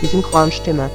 Die Synchronstimme